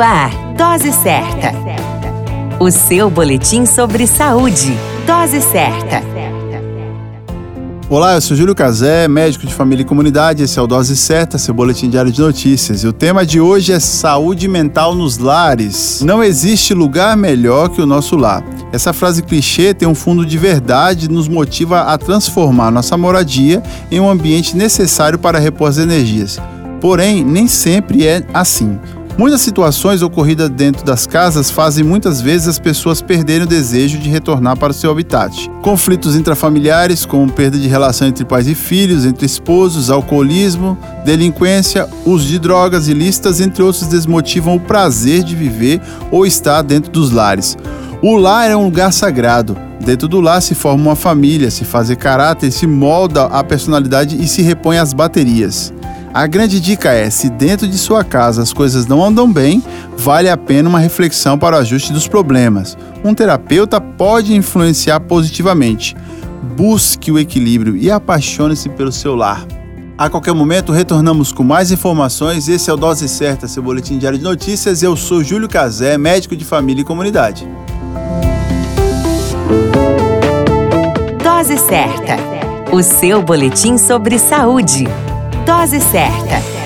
Ar, Dose Certa. O seu boletim sobre saúde. Dose Certa. Olá, eu sou Júlio Cazé, médico de família e comunidade. Esse é o Dose Certa, seu boletim diário de notícias. E o tema de hoje é saúde mental nos lares. Não existe lugar melhor que o nosso lar. Essa frase clichê tem um fundo de verdade e nos motiva a transformar nossa moradia em um ambiente necessário para repor as energias. Porém, nem sempre é assim. Muitas situações ocorridas dentro das casas fazem muitas vezes as pessoas perderem o desejo de retornar para o seu habitat. Conflitos intrafamiliares, como perda de relação entre pais e filhos, entre esposos, alcoolismo, delinquência, uso de drogas ilícitas, entre outros, desmotivam o prazer de viver ou estar dentro dos lares. O lar é um lugar sagrado. Dentro do lar se forma uma família, se faz caráter, se molda a personalidade e se repõe as baterias. A grande dica é: se dentro de sua casa as coisas não andam bem, vale a pena uma reflexão para o ajuste dos problemas. Um terapeuta pode influenciar positivamente. Busque o equilíbrio e apaixone-se pelo seu lar. A qualquer momento retornamos com mais informações. Esse é o Dose Certa, seu boletim diário de notícias. Eu sou Júlio Cazé, médico de família e comunidade. Dose Certa, o seu boletim sobre saúde. Dose certa.